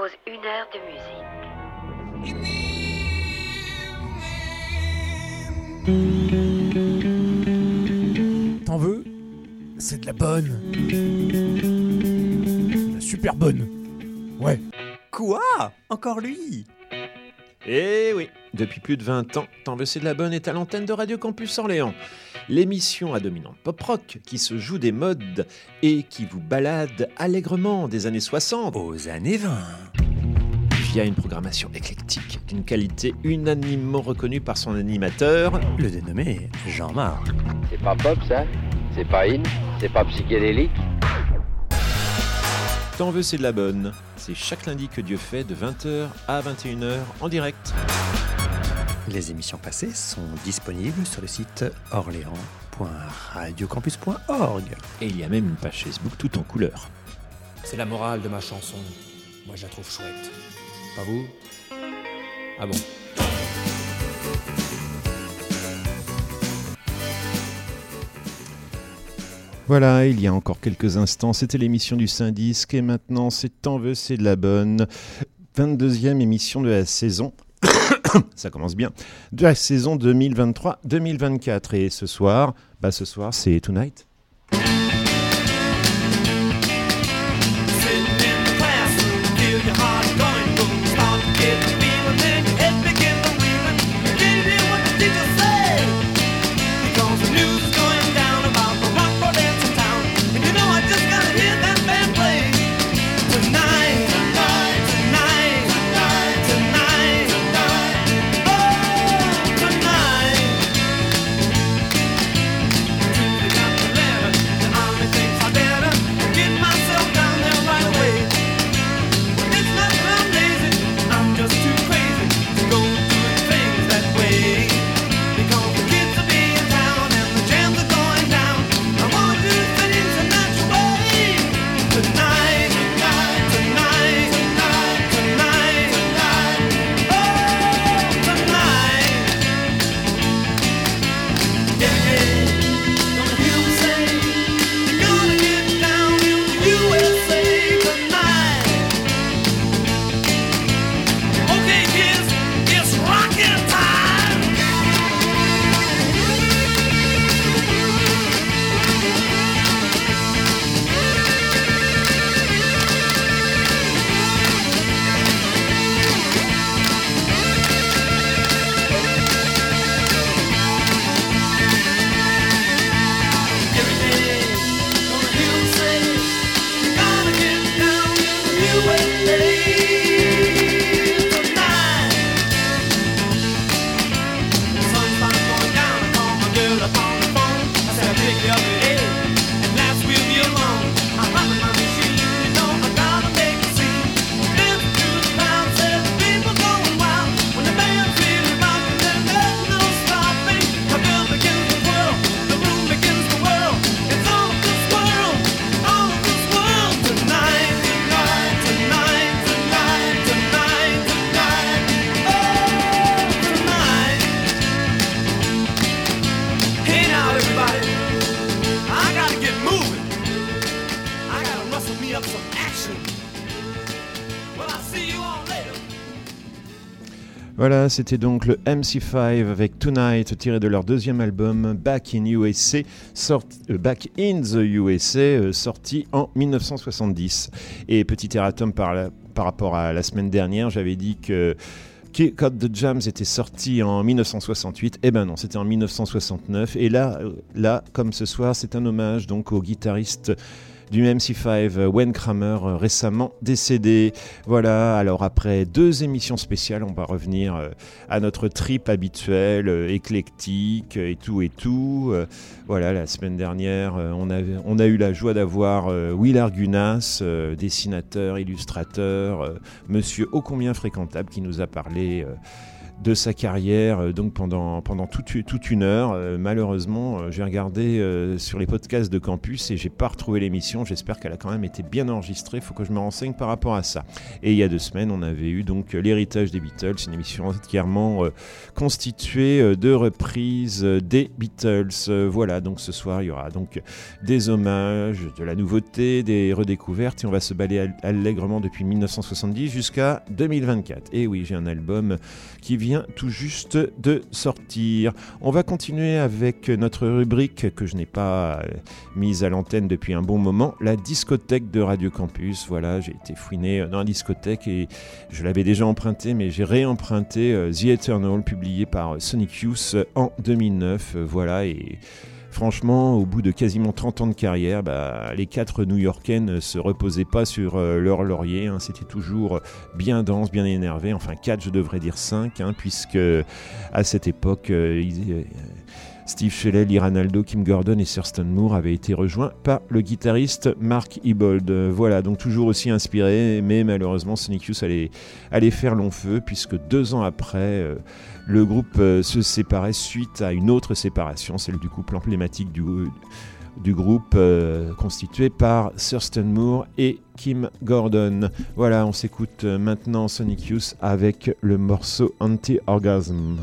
propose une heure de musique. T'en veux? C'est de la bonne. La super bonne. Ouais. Quoi? Encore lui? Eh oui, depuis plus de 20 ans, T'en veux c'est de la bonne est à l'antenne de Radio Campus Orléans. L'émission à dominante pop-rock qui se joue des modes et qui vous balade allègrement des années 60 Aux années 20. via une programmation éclectique d'une qualité unanimement reconnue par son animateur. Le dénommé Jean-Marc. C'est pas pop ça? C'est pas in? C'est pas psychédélique? T'en veux c'est de la bonne. C'est chaque lundi que Dieu fait de 20h à 21h en direct. Les émissions passées sont disponibles sur le site orléans.radiocampus.org. Et il y a même une page Facebook tout en couleur. C'est la morale de ma chanson. Moi, je la trouve chouette. Pas vous? Ah bon? Voilà, il y a encore quelques instants, c'était l'émission du Saint-Disque et maintenant c'est T'en veux, c'est de la bonne. 22e émission de la saison. Ça commence bien. De la saison 2023-2024. Et ce soir, bah ce soir c'est Tonight. C'était donc le MC5 avec Tonight, tiré de leur deuxième album Back in euh, the USA, euh, sorti en 1970. Et petit erratum par, rapport à la semaine dernière, j'avais dit que Cut the Jams était sorti en 1968. Eh ben non, c'était en 1969. Et là, là, comme ce soir, c'est un hommage donc au guitariste du MC5, euh, Wayne Kramer, euh, récemment décédé. Voilà, alors après deux émissions spéciales, on va revenir euh, à notre trip habituel, éclectique et tout et tout. Voilà, la semaine dernière, on, a eu la joie d'avoir Will Argunas, dessinateur, illustrateur, monsieur ô combien fréquentable, qui nous a parlé. De sa carrière euh, donc pendant, pendant toute, toute une heure. Euh, malheureusement, euh, j'ai regardé sur les podcasts de campus et j'ai pas retrouvé l'émission. J'espère qu'elle a quand même été bien enregistrée. Il faut que je me renseigne par rapport à ça. Et il y a deux semaines, on avait eu donc l'héritage des Beatles, une émission entièrement constituée de reprises des Beatles. Voilà, donc ce soir, il y aura donc des hommages, de la nouveauté, des redécouvertes et on va se balayer all- allègrement depuis 1970 jusqu'à 2024. Et oui, j'ai un album qui vient tout juste de sortir. On va continuer avec notre rubrique que je n'ai pas euh, mise à l'antenne depuis un bon moment, la discothèque de Radio Campus. Voilà, j'ai été fouiné euh, dans la discothèque et je l'avais déjà emprunté, mais j'ai réemprunté euh, The Eternal, publié par Sonic Youth en 2009. Euh, Voilà, et franchement, au bout de quasiment 30 ans de carrière, bah, les quatre New-Yorkais ne se reposaient pas sur euh, leur laurier. hein. C'était toujours bien dense, bien énervé. Enfin, quatre, je devrais dire cinq, hein, puisque à cette époque, euh, euh, Steve Shelley, Lee Kim Gordon et Thurston Moore avaient été rejoints par le guitariste Mark Ebold. Voilà, donc toujours aussi inspiré, mais malheureusement Sonic allait, faire long feu, puisque deux ans après, le groupe euh, se séparait suite à une autre séparation, celle du couple emblématique du, groupe euh, constitué par Thurston Moore et Kim Gordon. Voilà, on s'écoute euh, maintenant Sonic Youth avec le morceau Anti-Orgasm.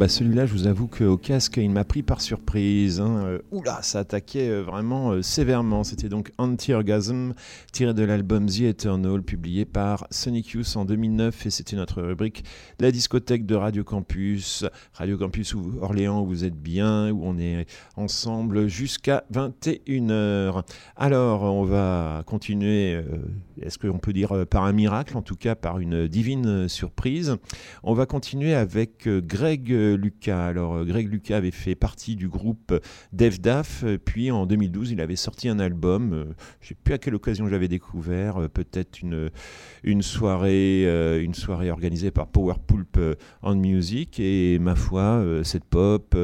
Bah celui-là, je vous avoue qu'au casque, il m'a pris par surprise. Hein. Oula, ça attaquait euh, vraiment euh, sévèrement. C'était donc Anti-Orgasm, tiré de l'album The Eternal, publié par Sonic Youth en 2009. Et c'était notre rubrique La discothèque de Radio Campus. Radio Campus où Orléans, où vous êtes bien, où on est ensemble jusqu'à 21h. Alors, on va continuer, euh, est-ce qu'on peut dire par un miracle, en tout cas par une divine surprise? On va continuer avec Greg Lucas. Alors, Greg Lucas avait fait partie du groupe Def Euh, puis en 2012, il avait sorti un album. euh, Je ne sais plus à quelle occasion je l'avais découvert, euh, peut-être une, soirée, une soirée organisée par Power Pulp on Music. Et ma foi, cette pop.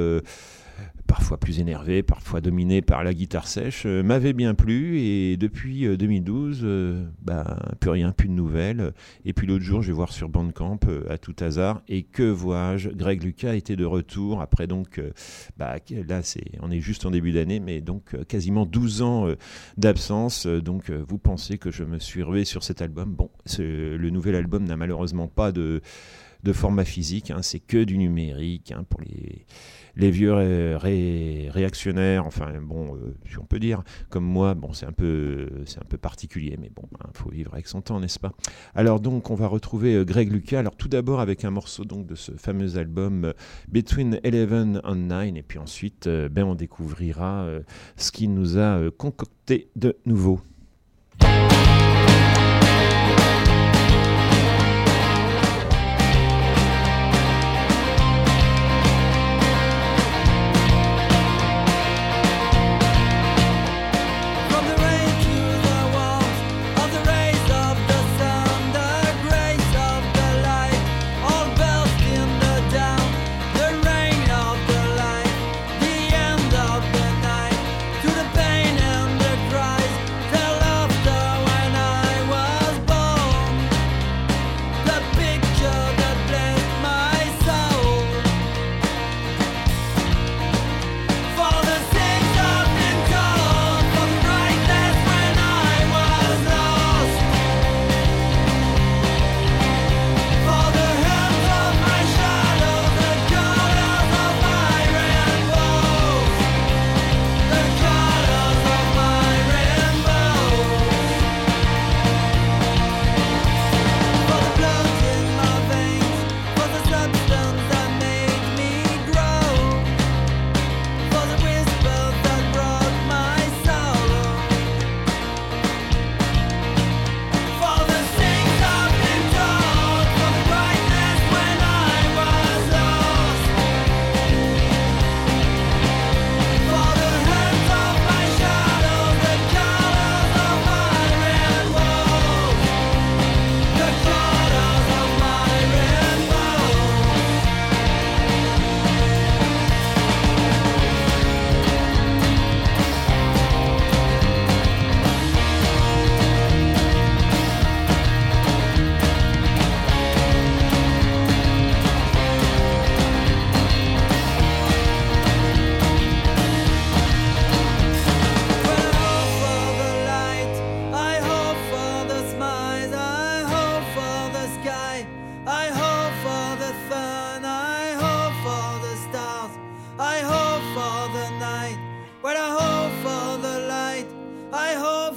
Euh, parfois plus énervé, parfois dominé par la guitare sèche, euh, m'avait bien plu et depuis euh, 2012, euh, bah, plus rien, plus de nouvelles. Et puis l'autre jour, je vais voir sur Bandcamp euh, à tout hasard et que vois-je? Greg Lucas était de retour après donc, euh, bah, là on est juste en début d'année, mais donc euh, quasiment 12 ans euh, d'absence. Euh, donc euh, vous pensez que je me suis rué sur cet album? Bon, le nouvel album n'a malheureusement pas de de format physique, hein, c'est que du numérique hein, pour les, les vieux ré- ré- réactionnaires, enfin bon, euh, si on peut dire, comme moi, bon, c'est un peu, c'est un peu particulier, mais bon, il faut vivre avec son temps, n'est-ce pas? Alors donc, on va retrouver euh, Greg Lucas. Alors tout d'abord avec un morceau donc de ce fameux album euh, Between Eleven and Nine, et puis ensuite, ben, on découvrira ce qu'il nous a concocté de nouveau.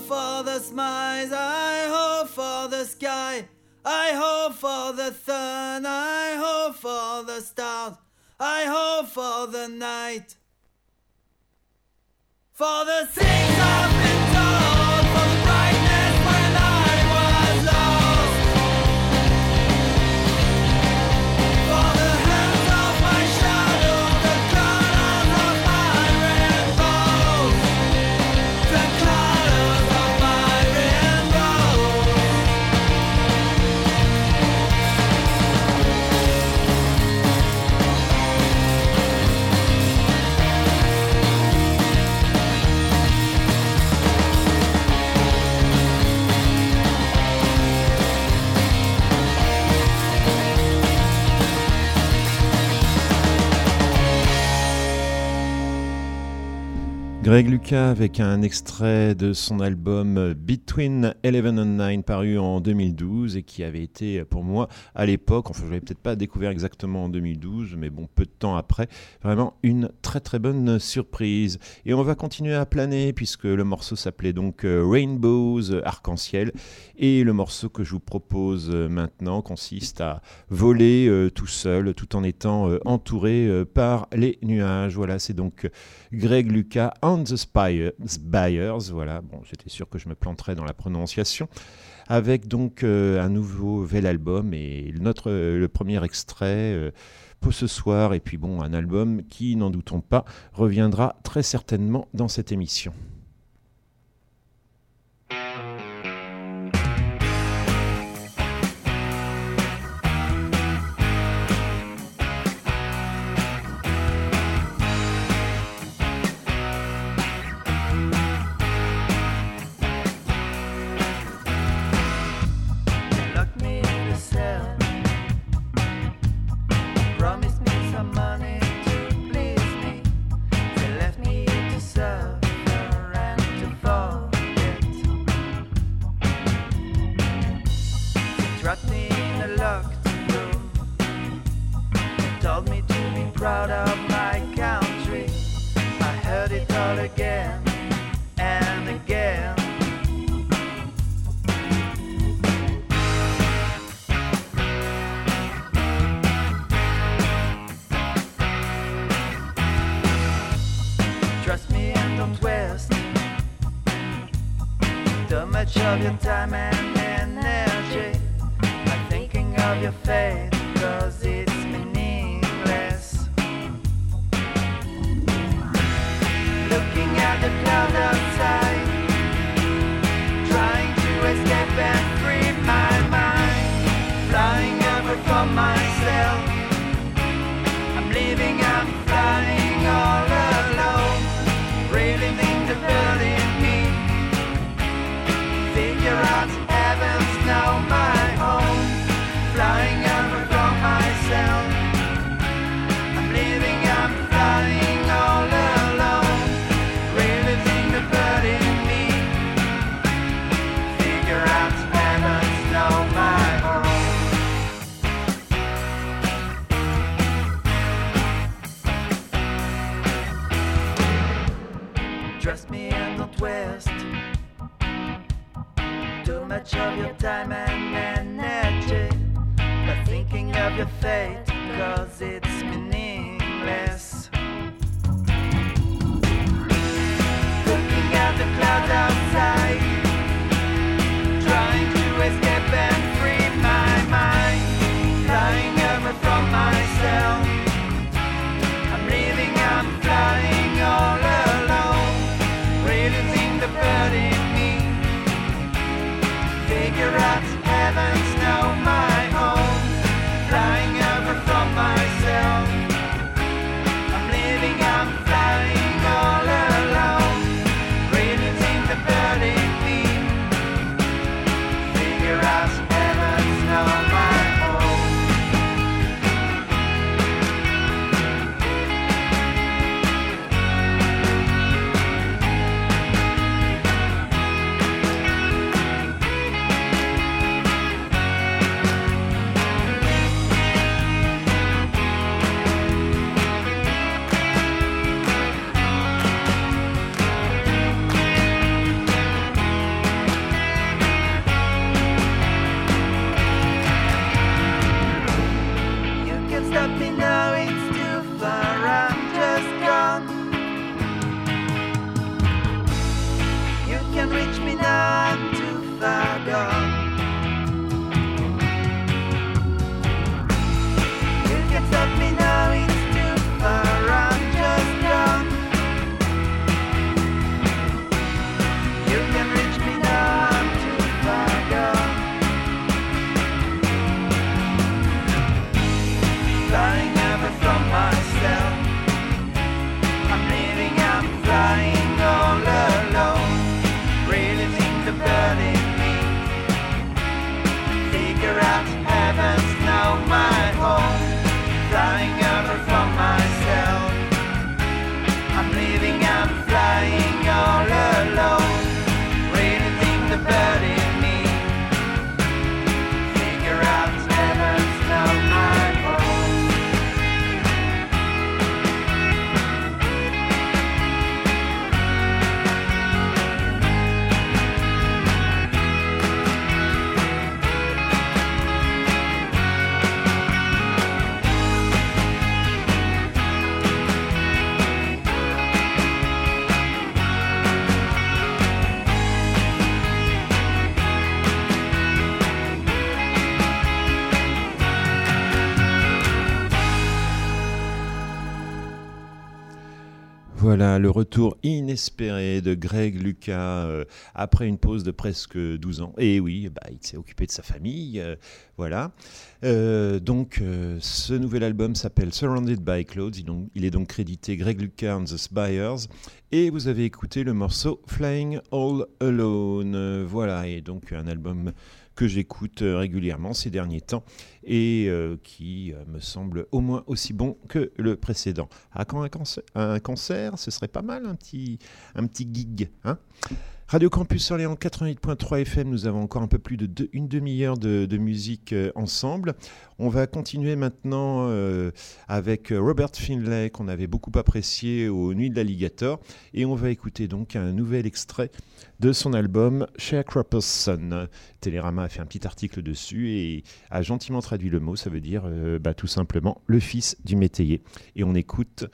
For the smiles, I hope for the sky, I hope for the sun, I hope for the stars, I hope for the night. For the things I've been Greg Lucas avec un extrait de son album Between Eleven and Nine paru en 2012 et qui avait été pour moi à l'époque, enfin je l'avais peut-être pas découvert exactement en 2012 mais bon peu de temps après, vraiment une très très bonne surprise. Et on va continuer à planer puisque le morceau s'appelait donc euh, Rainbows Arc-en-Ciel et le morceau que je vous propose maintenant consiste à voler euh, tout seul tout en étant euh, entouré par les nuages. Voilà, c'est donc Greg Lucas the Spires. Voilà, bon, j'étais sûr que je me planterais dans la prononciation. Avec donc euh, un nouveau vel album et notre, le premier extrait euh, pour ce soir. Et puis bon, un album qui, n'en doutons pas, reviendra très certainement dans cette émission. much of your time and energy But thinking of your fate Cause it's meaningless Looking at the clouds Voilà le retour inespéré de Greg Lucas euh, après une pause de presque 12 ans. Et oui, bah, il s'est occupé de sa famille. euh, voilà. Euh, donc, ce nouvel album s'appelle Surrounded by Clouds. Il, il est donc crédité Greg Lucas and the Spires. Et vous avez écouté le morceau Flying All Alone. Voilà. Et donc, un album que j'écoute euh, régulièrement ces derniers temps et euh, qui euh, me semble au moins aussi bon que le précédent. Ah, quand un concert, un concert, ce serait pas mal un petit, un petit gig. Hein? Radio Campus Orléans 88.3 FM, nous avons encore un peu plus de demi-heure de, musique euh, ensemble. On va continuer maintenant euh, avec euh, Robert Finlay, qu'on avait beaucoup apprécié aux Nuits de l'Alligator, et on va écouter donc un nouvel extrait de son album Sharecropper's Son. Télérama a fait un petit article dessus et a gentiment traduit le mot, ça veut dire bah, tout simplement le fils du métayer. Et on écoute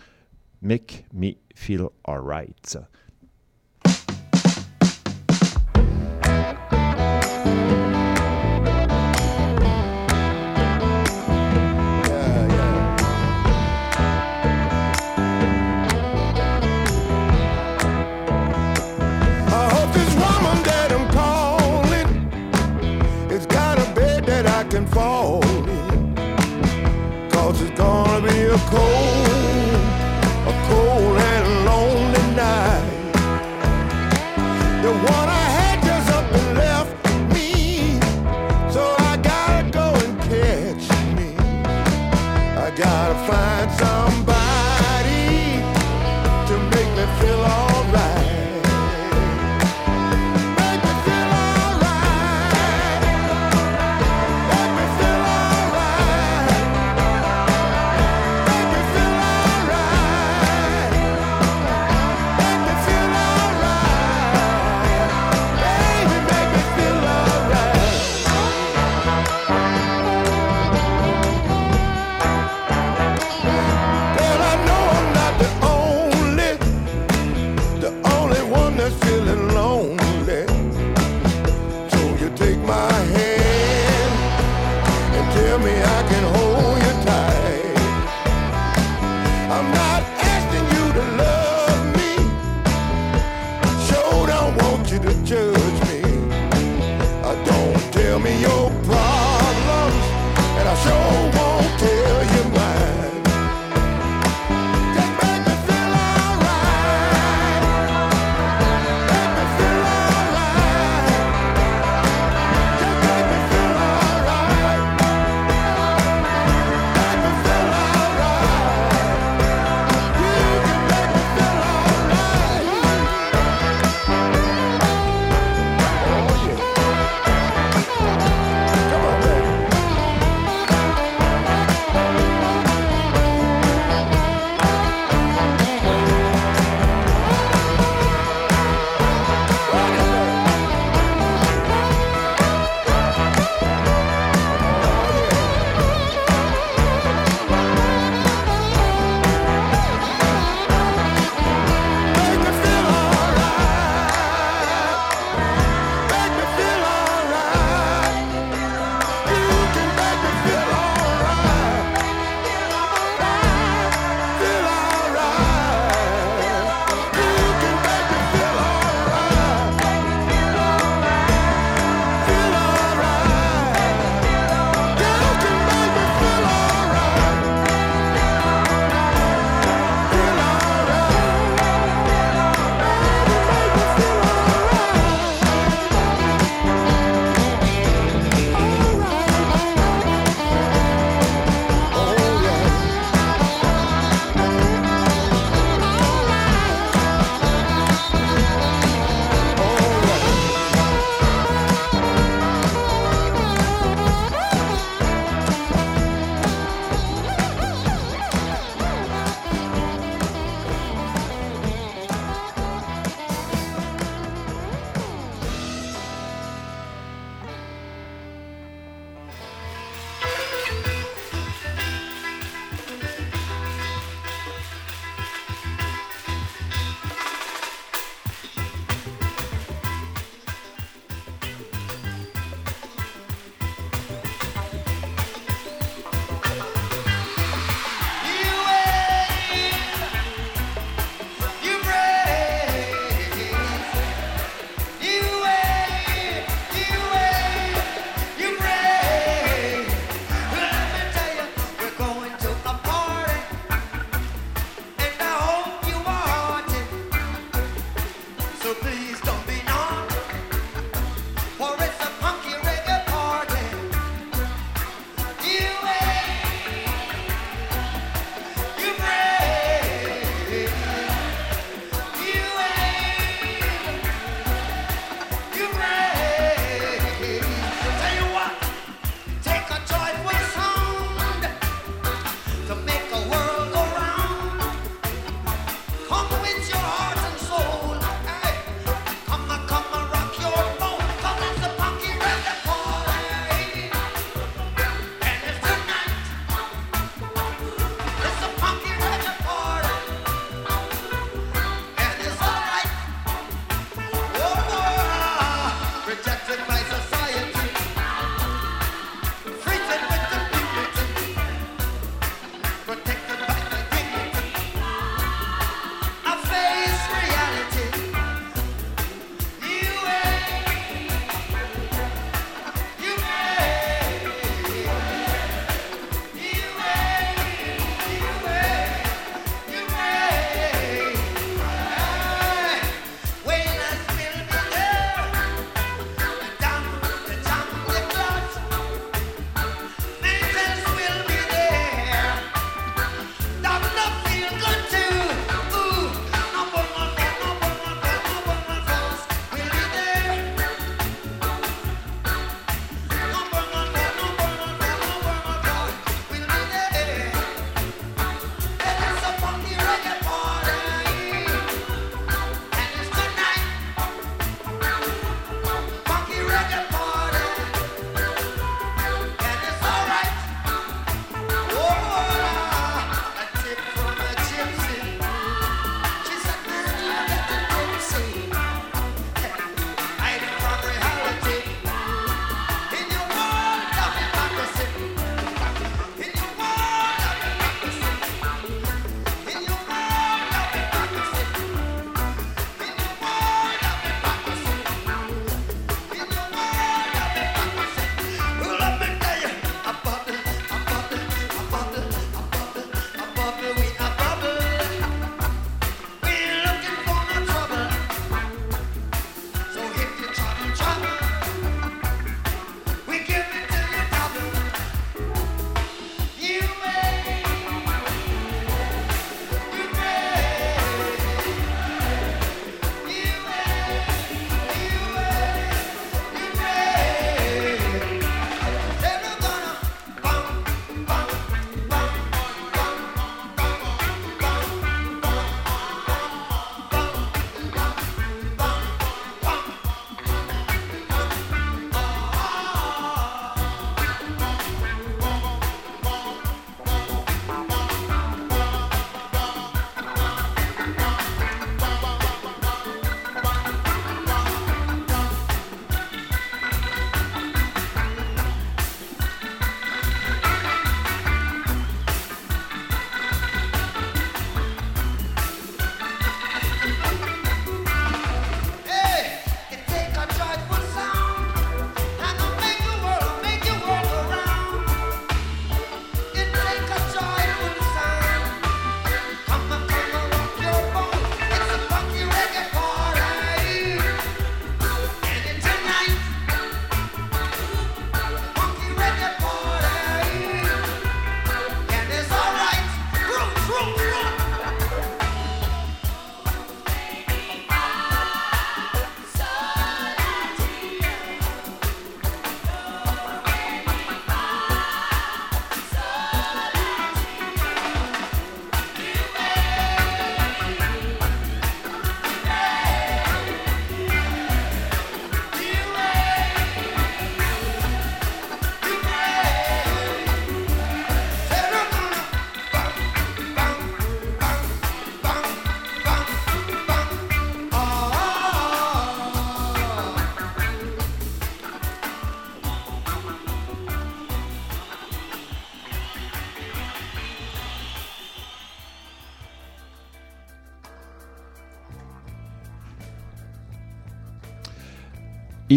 Make Me Feel Alright.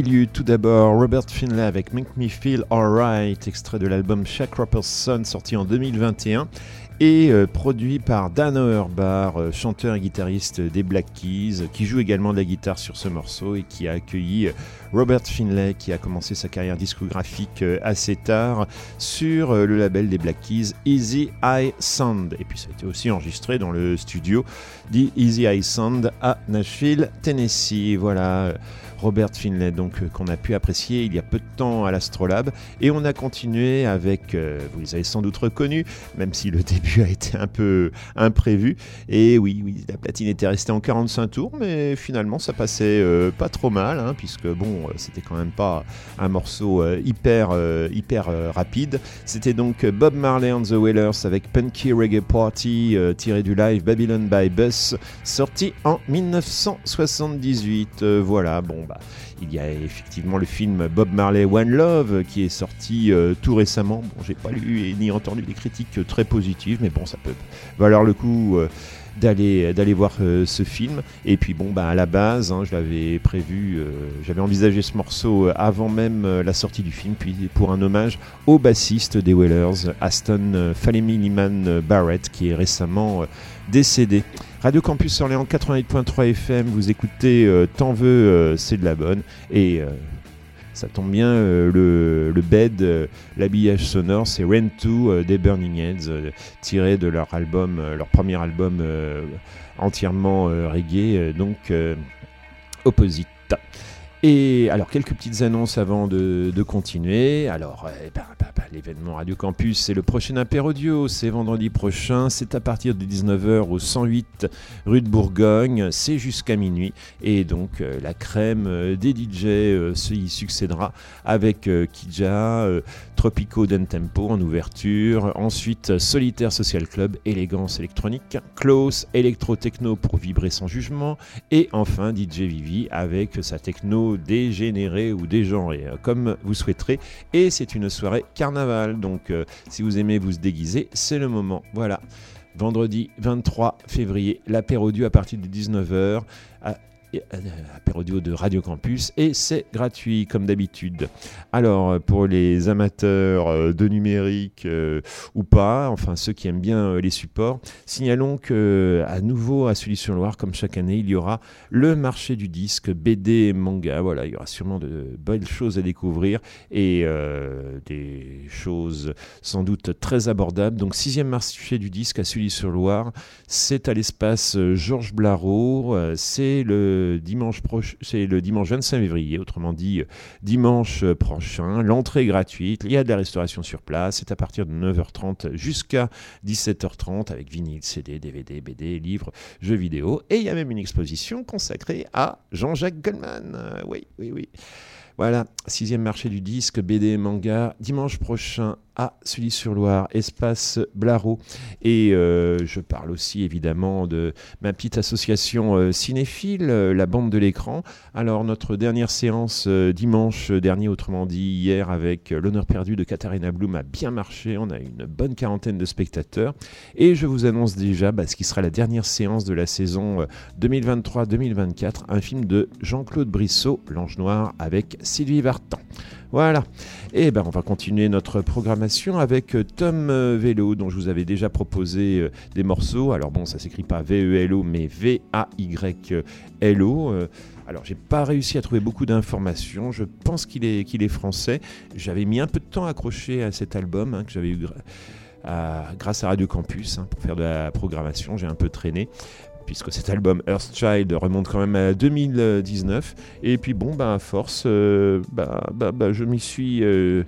Il y eut tout d'abord Robert Finlay avec Make Me Feel Alright, extrait de l'album Shaq Rapper's Son sorti en 2021 et euh, produit par Dan Auerbach, euh, chanteur et guitariste des Black Keys, qui joue également de la guitare sur ce morceau et qui a accueilli euh, Robert Finlay, qui a commencé sa carrière discographique assez tard sur le label des Black Keys, Easy Eye Sound. Et puis ça a été aussi enregistré dans le studio dit Easy Eye Sound à Nashville, Tennessee. Voilà. Robert Finlay, donc euh, qu'on a pu apprécier il y a peu de temps à l'Astrolabe. Et on a continué avec, euh, vous les avez sans doute reconnus, même si le début a été un peu imprévu. Et oui, oui, la platine était restée en 45 tours, mais finalement ça passait euh, pas trop mal, hein, puisque bon, c'était quand même pas un morceau hyper, hyper rapide. C'était donc Bob Marley and the Wailers avec Punky Reggae Party, tiré du live Babylon by Bus, sorti en 1978. voilà, bon, bah, il y a effectivement le film Bob Marley One Love qui est sorti euh, tout récemment. Bon, j'ai pas lu ni entendu des critiques très positives, mais bon, ça peut valoir le coup. Euh, d'aller voir euh, ce film et puis bon bah à la base hein, je l'avais prévu j'avais envisagé ce morceau avant même la sortie du film puis pour un hommage au bassiste des Wailers Aston Falemi Barrett qui est récemment décédé Radio Campus Orléans 88.3 FM, vous écoutez euh, Tant veux, euh, c'est de la bonne. Et euh, ça tombe bien, le, bed, l'habillage sonore, c'est Rain 2 des Burning Heads, tiré de leur album, leur premier album entièrement reggae, donc Opposite. Et alors, quelques petites annonces avant de, continuer. Alors, eh ben, bah, bah, l'événement Radio Campus, c'est le prochain apéro c'est vendredi prochain, c'est à partir de 19h au 108 rue de Bourgogne, c'est jusqu'à minuit. Et donc, euh, la crème euh, des DJ euh, y succédera avec Kija, Tropico Tempo en ouverture, ensuite Solitaire Social Club, Élégance électronique, Close, Electro Techno pour vibrer sans jugement, et enfin DJ Vivi avec sa techno dégénérée ou dégenrée, euh, comme vous souhaiterez. Et c'est une soirée carnaval, donc euh, si vous aimez vous déguiser, c'est le moment. Voilà vendredi 23 février, l'apéro à partir de 19h apérodio de Radio Campus et c'est gratuit comme d'habitude. Alors pour les amateurs euh, de numérique euh, ou pas, enfin ceux qui aiment bien euh, les supports, signalons que à nouveau à Sully-sur-Loire, comme chaque année, il y aura le marché du disque BD manga. Voilà, il y aura sûrement de belles choses à découvrir et des choses sans doute très abordables. Donc sixième marché du disque à Sully-sur-Loire, c'est à l'espace Georges Blaro, c'est le dimanche c'est le dimanche 25 février, autrement dit dimanche prochain. L'entrée est gratuite, il y a de la restauration sur place, c'est à partir de 9h30 jusqu'à 17h30 avec vinyle, CD, DVD, BD, livres, jeux vidéo. Et il y a même une exposition consacrée à Jean-Jacques Goldman. oui, oui, oui. Voilà, sixième marché du disque, BD manga, dimanche prochain à Sully-sur-Loire, espace Blaro. Et euh, je parle aussi évidemment de ma petite association euh, cinéphile, euh, la bande de l'écran. Alors notre dernière séance dimanche dernier, autrement dit hier, avec l'honneur perdu de Katharina Bloom a bien marché. On a une bonne quarantaine de spectateurs. Et je vous annonce déjà bah, ce qui sera la dernière séance de la saison 2023-2024, un film de Jean-Claude Brissot, L'Ange Noir, avec Sylvie Vartan. Voilà. Et eh ben on va continuer notre programmation avec euh, Tom euh, Velo, dont je vous avais déjà proposé euh, des morceaux. Alors bon, ça s'écrit pas V-E-L-O, mais V-A-Y-L-O. Alors, j'ai pas réussi à trouver beaucoup d'informations. Je pense qu'il est, qu'il est français. J'avais mis un peu de temps à accrocher à cet album hein, que j'avais eu grâce à Radio Campus hein, pour faire de la programmation. J'ai un peu traîné puisque cet album Earthchild remonte quand même à 2019. Et puis bon, bah, à force, euh, bah, bah, bah, je m'y suis, euh,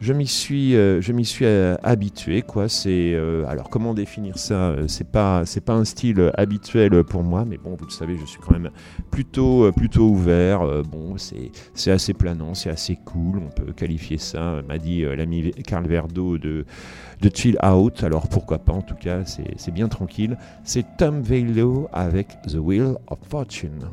je m'y suis, euh, je m'y suis habitué. Quoi. C'est, alors comment définir ça C'est pas, c'est pas un style habituel pour moi, mais bon, vous le savez, je suis quand même plutôt, plutôt ouvert. bon, c'est, c'est assez planant, c'est assez cool. On peut qualifier ça, m'a dit l'ami Carl Verdo de de chill out. Alors pourquoi pas, en tout cas, c'est bien tranquille. C'est Tom Velo avec The Wheel of Fortune.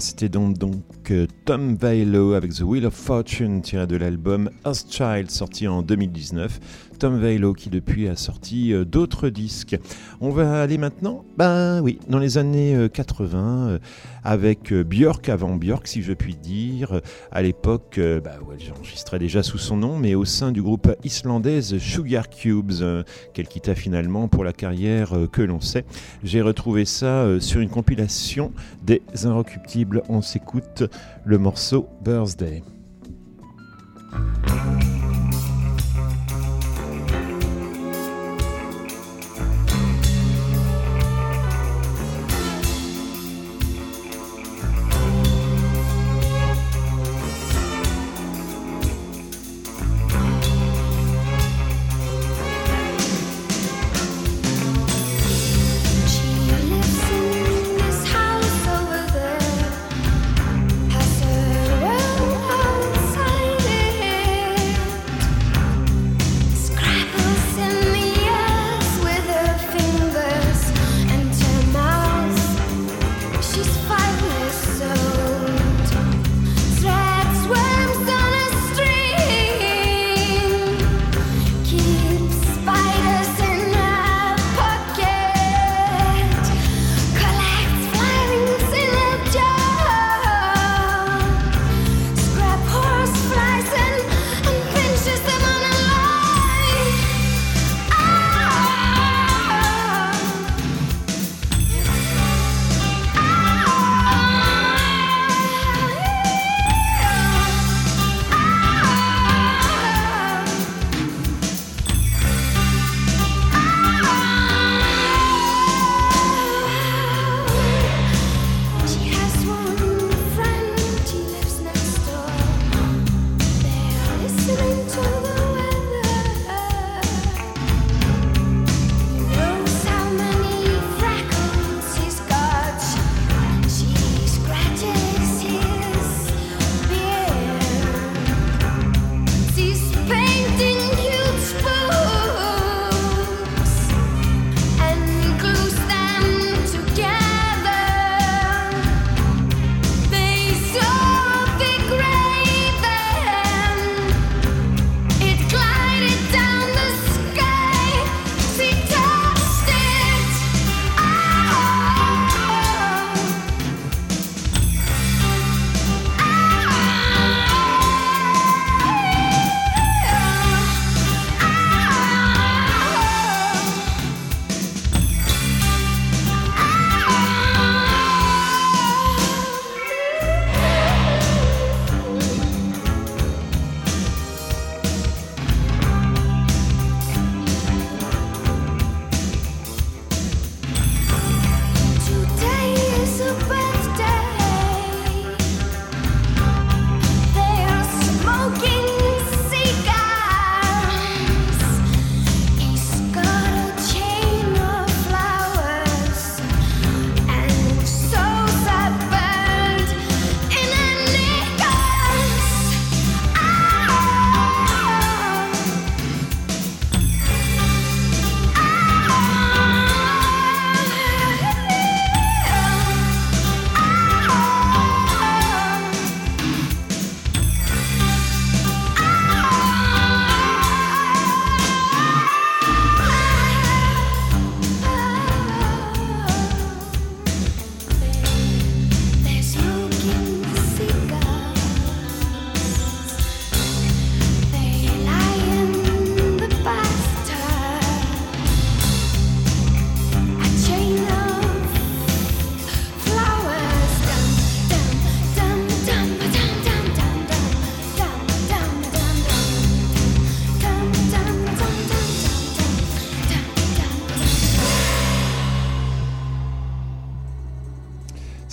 C'était donc, donc Tom Vailo avec The Wheel of Fortune tiré de l'album Child sorti en 2019. Tom Vailo qui depuis a sorti euh, d'autres disques. On va aller maintenant, ben oui, dans les années euh, 80 euh, avec euh, Björk avant Björk si je puis dire. À l'époque, bah, ouais, j'enregistrais déjà sous son nom, mais au sein du groupe islandaise Sugar Cubes, qu'elle quitta finalement pour la carrière que l'on sait. J'ai retrouvé ça sur une compilation des Inrecuptibles. On s'écoute le morceau Birthday.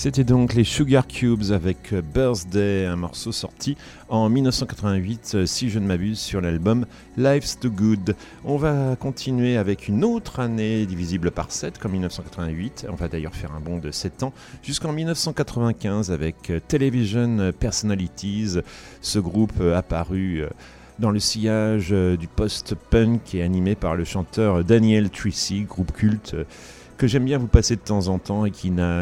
C'était donc les Sugar Cubes avec euh, Birthday, un morceau sorti en 1988, euh, si je ne m'abuse, sur l'album Life's Too Good. On va continuer avec une autre année divisible par 7, comme 1988. On va d'ailleurs faire un bond de 7 ans, jusqu'en 1995 avec euh, Television Personalities, ce groupe apparu dans le sillage du post-punk et animé par le chanteur Daniel Tracy, groupe culte que j'aime bien vous passer de temps en temps et qui n'a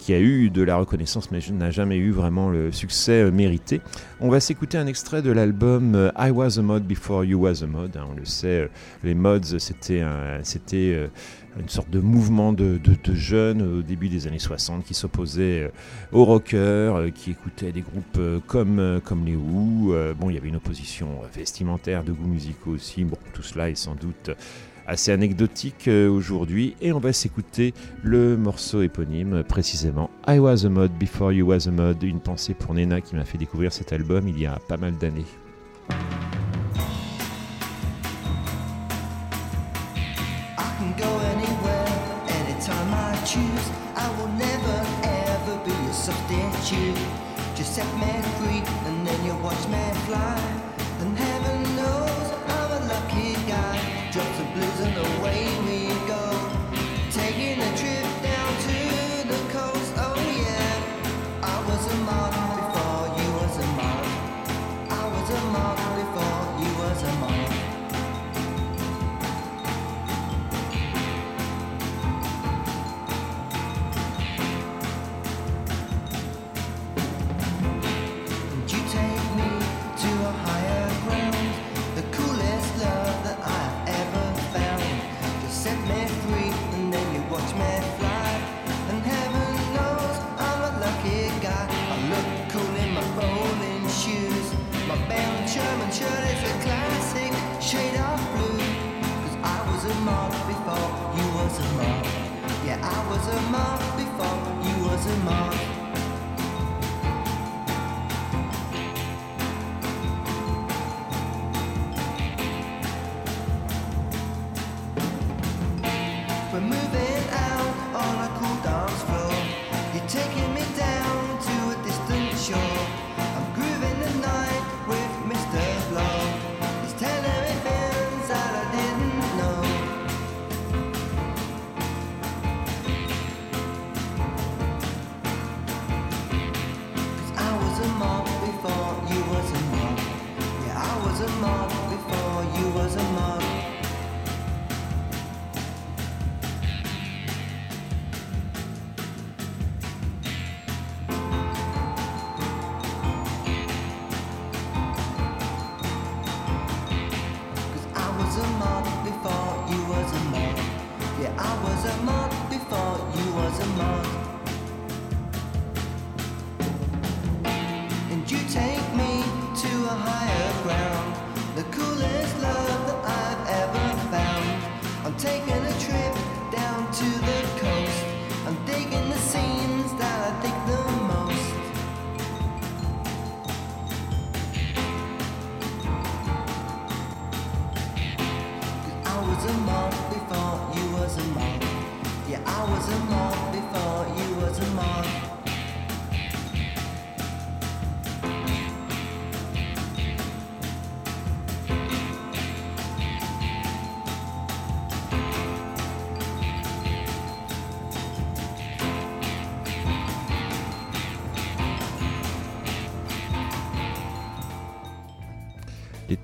qui a eu de la reconnaissance mais n'a jamais eu vraiment le succès euh, mérité. On va s'écouter un extrait de l'album euh, I Was a Mod Before You Was a Mod. Hein, on le sait, euh, les mods, c'était un- c'était une sorte de mouvement de, jeunes au début des années 60 qui s'opposaient aux rockers, qui écoutaient des groupes comme, les Who. Bon, il y avait une opposition vestimentaire, de goûts musicaux aussi. Bon, tout cela est sans doute assez anecdotique euh, aujourd'hui. Et on va s'écouter le morceau éponyme, précisément I Was a Mod Before You Was a Mod. Une pensée pour Nena qui m'a fait découvrir cet album il y a pas mal d'années. Away I was a mark before you was a mark.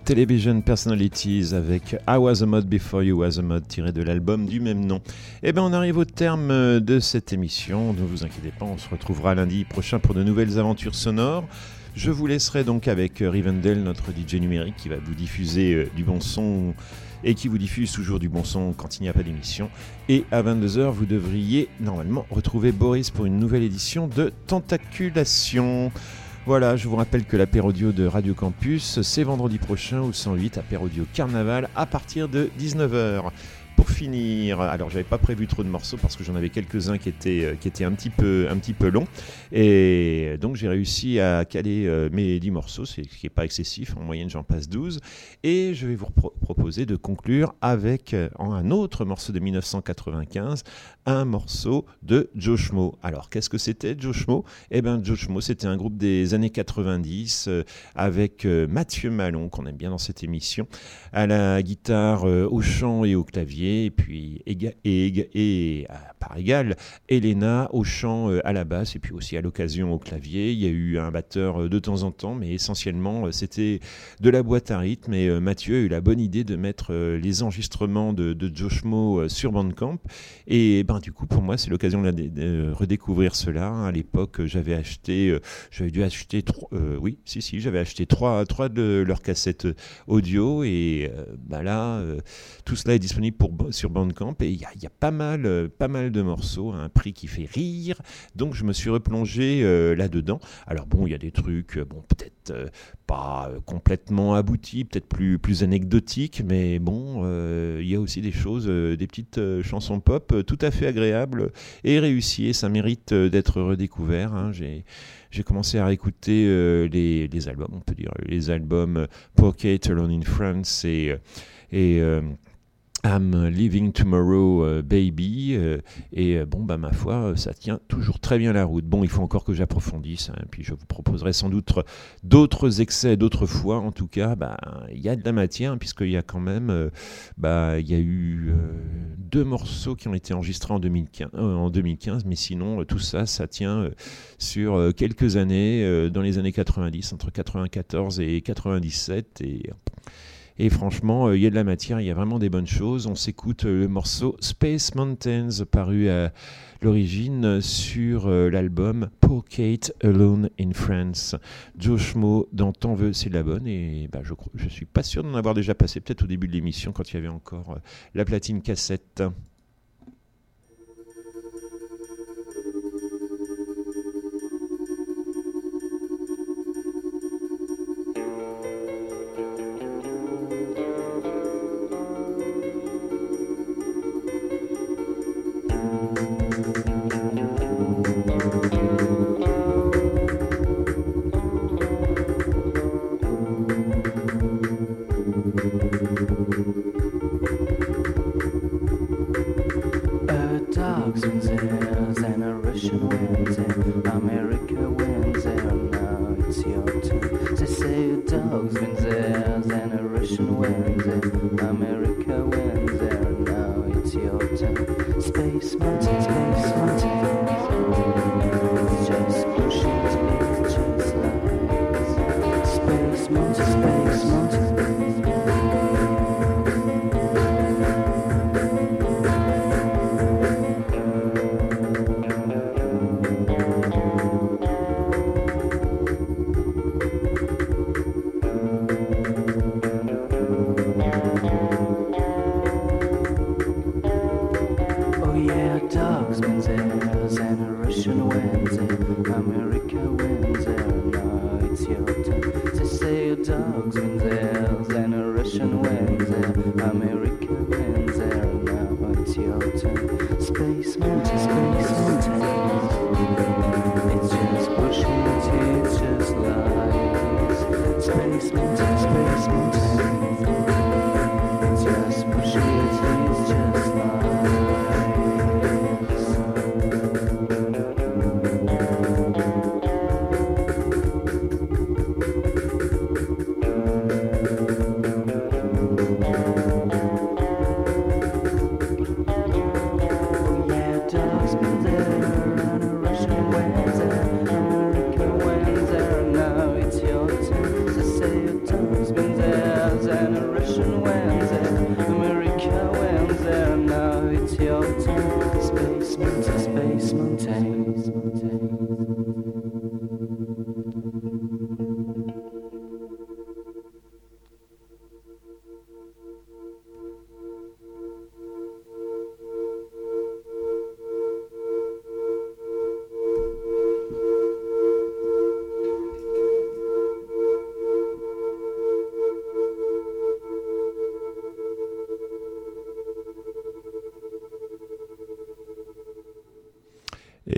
Television Personalities avec I Was a Mod Before You Was a Mod tiré de l'album du même nom. Et bien on arrive au terme de cette émission. Ne vous inquiétez pas, on se retrouvera lundi prochain pour de nouvelles aventures sonores. Je vous laisserai donc avec euh, Rivendell, notre DJ numérique, qui va vous diffuser euh, du bon son et qui vous diffuse toujours du bon son quand il n'y a pas d'émission. Et à 22h, vous devriez normalement retrouver Boris pour une nouvelle édition de Tentaculation. Voilà, je vous rappelle que l'apérodio de Radio Campus, c'est vendredi prochain au 108, apérodio carnaval, à partir de 19h. Pour finir, alors j'avais pas prévu trop de morceaux parce que j'en avais quelques-uns qui étaient, euh, qui étaient un, petit peu, un petit peu longs. Et donc j'ai réussi à caler euh, mes 10 morceaux, ce qui n'est pas excessif, en moyenne j'en passe 12. Et je vais vous pro- proposer de conclure avec euh, un autre morceau de 1995, un morceau de Joe Schmo. Alors qu'est-ce que c'était Joe Schmo? Eh bien Joe Schmo c'était un groupe des années 90 euh, avec Mathieu Malon qu'on aime bien dans cette émission, à la guitare, au chant et au clavier, et puis éga- et, à part égale, Elena au chant, euh, à la basse, et puis aussi à l'occasion au clavier. Il y a eu un batteur euh, de temps en temps, mais essentiellement euh, c'était de la boîte à rythme. Et Mathieu a eu la bonne idée de mettre les enregistrements de, de Josh Moe euh, sur Bandcamp. Et ben du coup, pour moi, c'est l'occasion de, redécouvrir cela. À l'époque, j'avais acheté, j'avais dû acheter trois, oui, si si, j'avais acheté trois, trois de leurs cassettes audio. Et ben là, tout cela est disponible pour, sur Bandcamp. Et il y a, pas mal, euh, pas mal de morceaux un prix qui fait rire. Donc je me suis replongé euh, là-dedans. Alors bon, il y a des trucs, euh, bon peut-être pas complètement aboutis, peut-être plus, plus anecdotiques, mais bon, il y a aussi des choses, des petites chansons pop tout à fait agréables et réussies. Et ça mérite d'être redécouvert. hein. J'ai commencé à réécouter euh, les, albums, on peut dire, les albums Pocket, Alone in France et, I'm Living Tomorrow euh, Baby. euh, et euh, bon, bah, ma foi, ça tient toujours très bien la route. Bon, il faut encore que j'approfondisse. hein, puis je vous proposerai sans doute d'autres excès d'autres fois. En tout cas, bah, il y a de la matière, hein, puisqu'il y a quand même. euh, bah, y a eu deux morceaux qui ont été enregistrés en 2015, euh, en 2015 mais sinon, tout ça, ça tient sur quelques années, dans les années 90, entre 94 et 97. Et. Et franchement, euh, il y a de la matière, il y a vraiment des bonnes choses. On s'écoute euh, le morceau Space Mountains, paru à l'origine sur euh, l'album Poor Kate Alone in France. Josh Mo dans T'en veux, c'est de la bonne. Et bah, je crois, je suis pas sûr d'en avoir déjà passé, peut-être au début de l'émission, quand il y avait encore la platine cassette.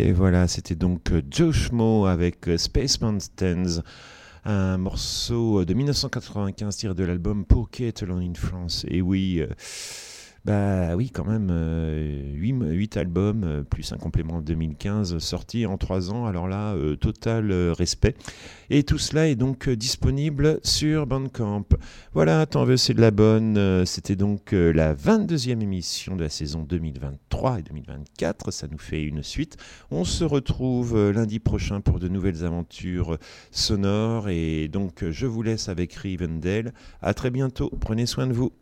Et voilà, c'était donc euh, Josh Mo avec euh, Space Mountains, un morceau de 1995 tiré de l'album Pocket in France. Et oui, euh, Bah oui, quand même, 8, albums, euh, plus un complément en 2015, sorti en 3 ans. Alors là, euh, total euh, respect. Et tout cela est donc euh, disponible sur Bandcamp. Voilà, tant veux, c'est de la bonne. Euh, C'était donc euh, la 22e émission de la saison 2023 et 2024. Ça nous fait une suite. On se retrouve euh, lundi prochain pour de nouvelles aventures euh, sonores. Et donc, euh, je vous laisse avec Rivendell. À très bientôt. Prenez soin de vous.